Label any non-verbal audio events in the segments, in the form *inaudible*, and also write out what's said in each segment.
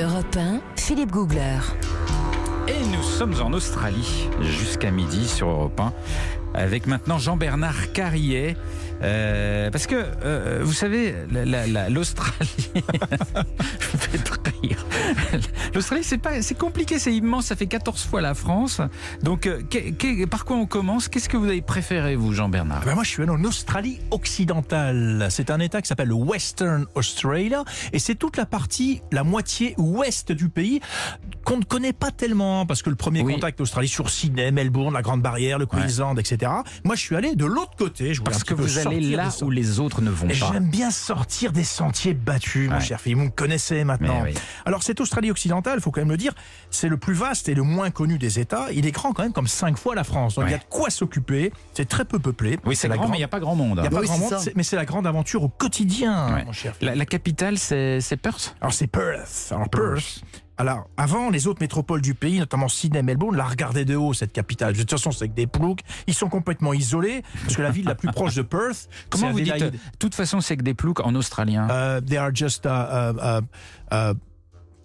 Europe 1, Philippe Googler. Et nous sommes en Australie jusqu'à midi sur Europe 1 avec maintenant Jean-Bernard Carrier. Euh, parce que, euh, vous savez, la- la- la- l'Australie... *laughs* Je me fais rire. L'Australie, c'est compliqué, c'est immense, ça fait 14 fois la France. Donc, euh, par quoi on commence? Qu'est-ce que vous avez préféré, vous, Jean-Bernard? Ben moi, je suis allé en Australie occidentale. C'est un État qui s'appelle le Western Australia. Et c'est toute la partie, la moitié ouest du pays qu'on ne connaît pas tellement. Parce que le premier Oui. contact Australie sur Sydney, Melbourne, la Grande Barrière, le Queensland, etc. Moi, je suis allé de l'autre côté. Je Parce que vous allez là des où les autres ne vont pas. J'aime bien sortir des sentiers battus, mon Ouais. cher Philippe. Vous me connaissez maintenant. Oui. Alors, cette Australie occidentale, il faut quand même le dire, c'est le plus vaste et le moins connu des États. Il est grand quand même comme cinq fois la France. Donc, il y a de quoi s'occuper. C'est très peu peuplé. Oui, c'est la grand, grande- mais il n'y a pas grand monde. il y a pas Oui, grand monde, mais c'est la grande aventure au quotidien, Ouais. mon cher. La, la capitale, c'est c'est Perth? Alors c'est Perth. Alors Perth. Alors avant, les autres métropoles du pays, notamment Sydney, Melbourne, la regardaient de haut cette capitale. De toute façon, c'est avec des ploucs. Ils sont complètement isolés parce que la ville la plus proche de Perth, *laughs* Comment vous dites. De toute façon, c'est que des ploucs en australien. Uh, they are just uh, uh, uh, uh,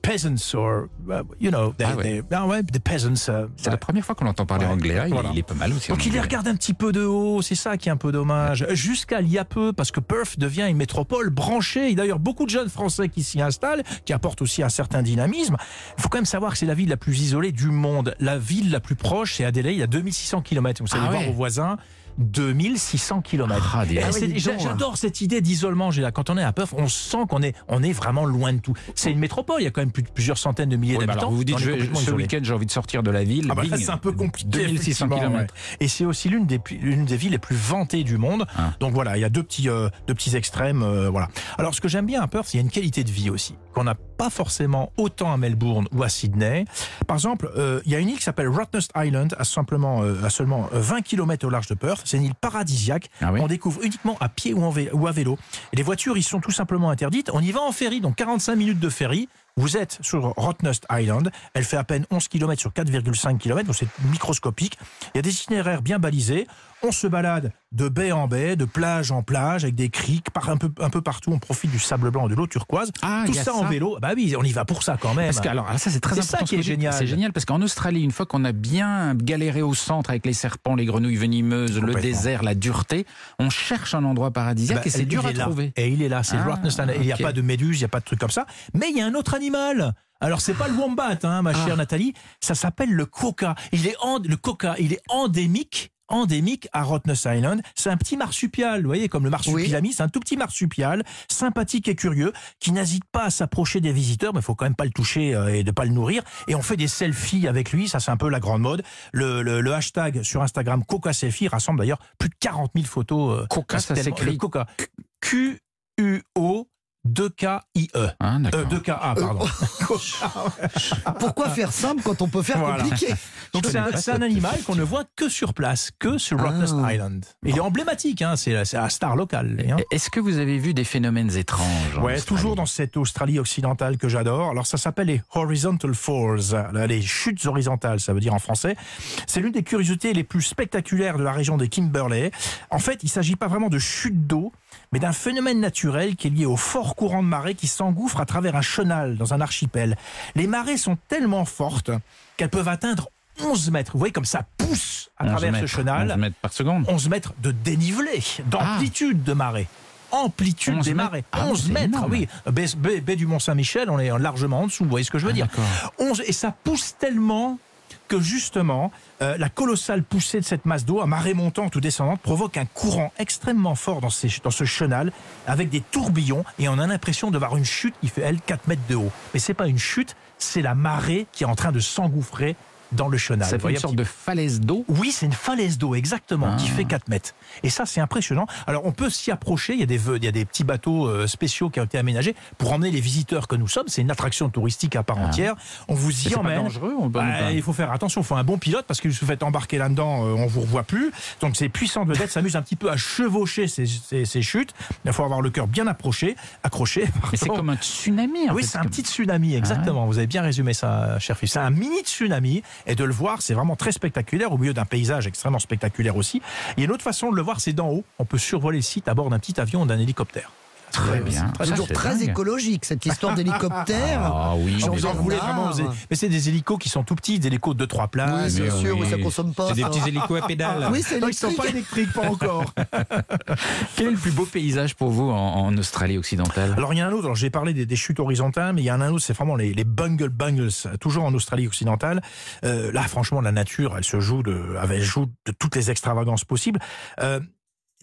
peasants or uh, you know, they, Ah ouais. they- ah ouais, the peasants. uh, c'est la première fois qu'on entend parler anglais. hein. Il, Voilà. il est pas mal aussi. Donc il les regarde un petit peu de haut, c'est ça qui est un peu dommage. Jusqu'à il y a peu, parce que Perth devient une métropole branchée. Et d'ailleurs, beaucoup de jeunes Français qui s'y installent, qui apportent aussi un certain dynamisme. Il faut quand même savoir que c'est la ville la plus isolée du monde. La ville la plus proche, c'est Adélaïde, à 2600 km. Vous savez Ah voir vos voisins. 2600 km. Ah, donc, J'adore cette idée d'isolement. Quand on est à Perth, on sent qu'on est, on est vraiment loin de tout. C'est une métropole. Il y a quand même plus de plusieurs centaines de milliers Oui, d'habitants. vous vous dites, je- ce week-end, j'ai envie de sortir de la ville. Ah bah c'est un peu compliqué. 2600 effectivement, km. ouais. Et c'est aussi l'une des, pu- l'une des villes les plus vantées du monde. Ah. Donc voilà, il y a deux petits, euh, deux petits extrêmes. euh, voilà. Alors ce que j'aime bien à Perth, c'est qu'il y a une qualité de vie aussi qu'on n'a pas forcément autant à Melbourne ou à Sydney. Par exemple, euh, il y a une île qui s'appelle Rottnest Island, à, simplement, euh, à seulement euh, 20 km au large de Perth. C'est une île paradisiaque Ah oui qu'on découvre uniquement à pied ou, en vé- ou à vélo. Et les voitures, ils sont tout simplement interdites. On y va en ferry, donc 45 minutes de ferry. Vous êtes sur Rottnest Island. Elle fait à peine 11 km sur 4,5 km, donc c'est microscopique. Il y a des itinéraires bien balisés. On se balade de baie en baie, de plage en plage, avec des criques, par un peu, un peu partout. On profite du sable blanc, de l'eau turquoise. Ah, Tout ça, en vélo. Bah oui, on y va pour ça quand même. Parce que, alors, ça, c'est très C'est important. ça ce qui que est vous dites. génial. C'est génial parce qu'en Australie, une fois qu'on a bien galéré au centre avec les serpents, les grenouilles venimeuses, le désert, la dureté, on cherche un endroit paradisiaque Bah, et c'est dur à là. trouver. Et il est là, c'est Ah, Rottnest Island. Il n'y a pas de méduse, il n'y a pas de truc comme ça. Mais il y a un autre animal. Alors c'est pas le wombat, hein, ma Ah. chère Nathalie. Ça s'appelle le coca. Il est en- le coca. Il est endémique. Endémique à Rottnest Island. C'est un petit marsupial, vous voyez, comme le marsupilami. C'est un tout petit marsupial, sympathique et curieux, qui n'hésite pas à s'approcher des visiteurs, mais il faut quand même pas le toucher euh, et de pas le nourrir. Et on fait des selfies avec lui. Ça, c'est un peu la grande mode. Le, le- le hashtag sur Instagram Coca Selfie rassemble d'ailleurs plus de 40 000 photos. euh, Coca, ça s'écrit Coca. Q-U-O 2K-I-E. Hein, d'accord. Euh, 2K-A, pardon. *laughs* *laughs* Pourquoi faire simple quand on peut faire Voilà. compliqué? Donc c'est un, animal qu'on ne voit que sur place, que sur Rottnest Ah. Island. Il est emblématique, hein, c'est un star local. hein. Est-ce que vous avez vu des phénomènes étranges Ouais, toujours dans cette Australie occidentale que j'adore. Alors ça s'appelle les Horizontal Falls, là, les chutes horizontales, ça veut dire en français. C'est l'une des curiosités les plus spectaculaires de la région des Kimberley. En fait, il s'agit pas vraiment de chutes d'eau, mais d'un phénomène naturel qui est lié au fort courant de marée qui s'engouffre à travers un chenal dans un archipel. Les marées sont tellement fortes qu'elles peuvent atteindre 11 mètres. Vous voyez comme ça pousse à 11 travers mètres, ce chenal. 11 mètres par seconde. 11 mètres de dénivelé, d'amplitude de marée. Amplitude 11 des marées. Ah, 11 c'est mètres, énorme. oui. Baie, baie- baie du Mont-Saint-Michel, on est largement en dessous, vous voyez ce que je veux Ah, dire d'accord. 11, et ça pousse tellement que justement, euh, la colossale poussée de cette masse d'eau, à marée montante ou descendante, provoque un courant extrêmement fort dans, ce chenal, avec des tourbillons, et on a l'impression de voir une chute qui fait, elle, 4 mètres de haut. Mais c'est pas une chute, c'est la marée qui est en train de s'engouffrer dans le chenal. Vous voyez une un sorte de falaise d'eau. oui, c'est une falaise d'eau, exactement, qui Ah. fait 4 mètres. Et ça, c'est impressionnant. Alors, on peut s'y approcher. Il y a des, il y a des petits bateaux euh, spéciaux qui ont été aménagés pour emmener les visiteurs que nous sommes. C'est une attraction touristique à part Ah. entière. On vous Mais y C'est pas emmène. dangereux on Bah, il faut faire attention, il faut un bon pilote parce que si vous faites embarquer là-dedans, euh, on vous revoit plus. Donc ces puissantes vedettes s'amusent un petit peu à chevaucher ces, ces- ces chutes. Il faut avoir le cœur bien approché, accroché. *laughs* Mais c'est comme un tsunami. en Oui, c'est un petit tsunami, exactement. Vous avez bien résumé ça, cher fils. C'est un mini tsunami, et de le voir, c'est vraiment très spectaculaire, au milieu d'un paysage extrêmement spectaculaire aussi. Il y a une autre façon de le voir, c'est d'en haut. On peut survoler le site à bord d'un petit avion ou d'un hélicoptère. Très bien. C'est toujours Ça, très dingue. écologique, cette histoire *laughs* d'hélicoptère. Ah oui, Jean mais Vous en Bernard. voulez vraiment. Mais c'est des hélicos qui sont tout petits, des hélicos de 3 places. Oui, c'est mais sûr, oui. mais ça consomme pas. c'est des petits hélicos à pédales. Oui, c'est Non, ils sont pas électriques, pas encore. *laughs* Quel est le plus beau paysage pour vous en, en Australie occidentale? Alors il y en a un autre, alors j'ai parlé des, des chutes horizontales, mais il y en a un autre, c'est vraiment les, les bungle bungles, toujours en Australie occidentale. Euh, là, franchement, la nature, elle se joue de, elle joue de toutes les extravagances possibles. Euh,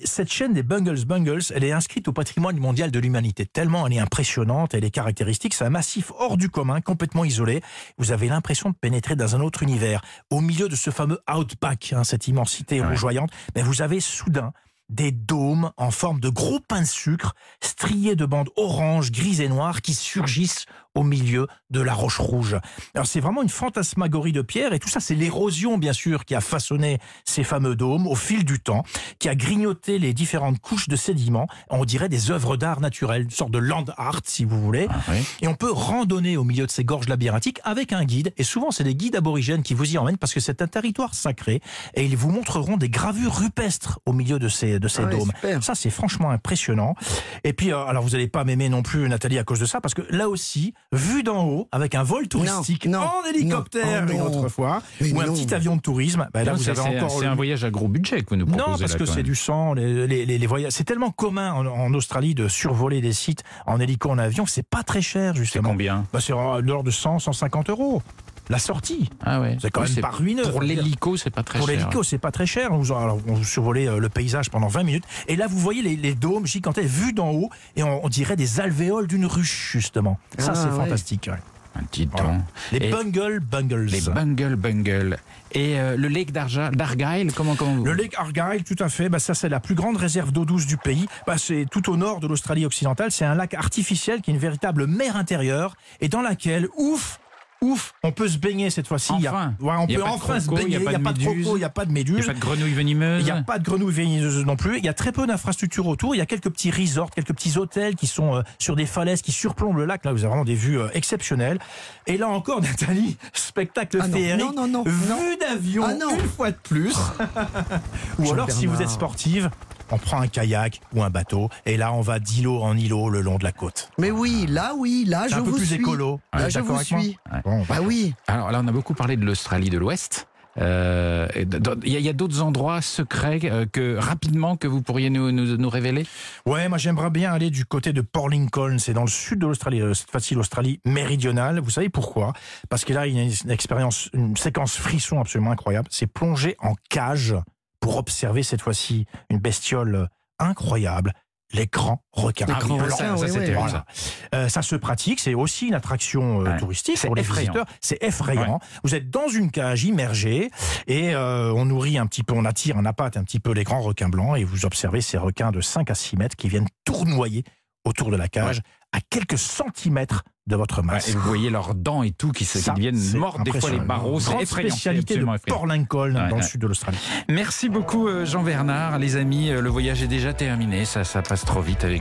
cette chaîne des Bungles Bungles, elle est inscrite au patrimoine mondial de l'humanité. Tellement elle est impressionnante, elle est caractéristique. C'est un massif hors du commun, complètement isolé. Vous avez l'impression de pénétrer dans un autre univers. Au milieu de ce fameux outback, hein, cette immensité Ouais. rougeoyante, mais vous avez soudain des dômes en forme de gros pains de sucre, striés de bandes orange, grises et noires qui surgissent au milieu de la roche rouge. Alors c'est vraiment une fantasmagorie de pierre et tout ça c'est l'érosion bien sûr qui a façonné ces fameux dômes au fil du temps, qui a grignoté les différentes couches de sédiments, on dirait des œuvres d'art naturel, une sorte de land art si vous voulez. Ah oui. Et on peut randonner au milieu de ces gorges labyrinthiques avec un guide. Et souvent, c'est des guides aborigènes qui vous y emmènent parce que c'est un territoire sacré. Et ils vous montreront des gravures rupestres au milieu de ces, de ces Ah dômes. super. Ça, c'est franchement impressionnant. Et puis, euh, alors, vous n'allez pas m'aimer non plus, Nathalie, à cause de ça, parce que là aussi, vu d'en haut, avec un vol touristique non, en hélicoptère non. une autre fois, Mais ou un petit avion de tourisme, ben là, Non, vous c'est- avez c'est encore c'est le- un voyage à gros budget que vous nous proposez non, parce là, que c'est du sang, les, les- les- les voyages. C'est tellement commun en, en Australie de survoler des sites en hélico, en avion, que c'est pas très cher, C'est justement. combien? Bah, c'est de l'ordre de 100, 150 euros. La sortie. Ah ouais. C'est quand même pas ruineux. Pour l'hélico, c'est pas très Pour cher. l'hélico, c'est pas très cher. On, alors, on survolait euh, le paysage pendant 20 minutes. Et là, vous voyez les, les dômes gigantesques vus d'en haut. Et on, on dirait des alvéoles d'une ruche, justement. Ça, Ah, c'est ouais. fantastique. ouais. Un petit Voilà. temps. Les Et- Bungle Bungles. Les Bungle Bungle. Et euh, le lake d'Argyle, comment, comment vous... Le lake Argyle, tout à fait. Bah, ça, c'est la plus grande réserve d'eau douce du pays. Bah, c'est tout au nord de l'Australie occidentale. C'est un lac artificiel qui est une véritable mer intérieure et dans laquelle, ouf, ouf, on peut se baigner cette fois-ci. Il y a- Enfin. ouais, on Il y a peut pas de enfin se baigner. il y a pas de méduses. crocos, il n'y a pas de Il n'y méduses. a pas de grenouilles venimeuses Il n'y a pas de grenouilles venimeuses non plus. Il y a très peu d'infrastructures autour. Il y a quelques petits resorts, quelques petits hôtels qui sont euh, sur des falaises qui surplombent le lac. Là, vous avez vraiment des vues euh, exceptionnelles. Et là encore, *laughs* Nathalie, spectacle Ah féerique. non, non, non, vue d'avion Ah une fois de plus. *laughs* Ou alors, si vous êtes sportive, on prend un kayak ou un bateau et là, on va d'îlot en îlot le long de la côte. Mais oui, là, oui, là, je un peu vous plus suis. écolo. Là, je vous suis. Bon, Bah oui. Alors là, on a beaucoup parlé de l'Australie de l'Ouest. Euh, Il y a, d'autres endroits secrets euh, que rapidement que vous pourriez nous, nous, nous révéler? Ouais, moi j'aimerais bien aller du côté de Port Lincoln, c'est dans le sud de l'Australie, euh, cette fois-ci l'Australie méridionale. Vous savez pourquoi? Parce que là, il y a une- une expérience, une séquence frisson absolument incroyable. C'est plonger en cage pour observer cette fois-ci une bestiole incroyable, les grands requins. Les grands blancs. requins, ça, ça, oui, c'est oui. terrible, Voilà. Euh, ça se pratique, c'est aussi une attraction euh, Ouais. touristique C'est pour les effrayant. visiteurs. C'est effrayant. Vous êtes dans une cage immergée et euh, on nourrit un petit peu, on attire, on appâte un petit peu les grands requins blancs et vous observez ces requins de 5 à 6 mètres qui viennent tournoyer autour de la cage à quelques centimètres de votre Ouais, masse. Et vous voyez leurs dents et tout qui, se, qui deviennent mordre des fois les barreaux. C'est effrayant. spécialité de. Port Lincoln Ouais, dans le sud de l'Australie. Merci beaucoup euh, Jean-Bernard. Les amis, euh, le voyage est déjà terminé. Ça, ça passe trop vite avec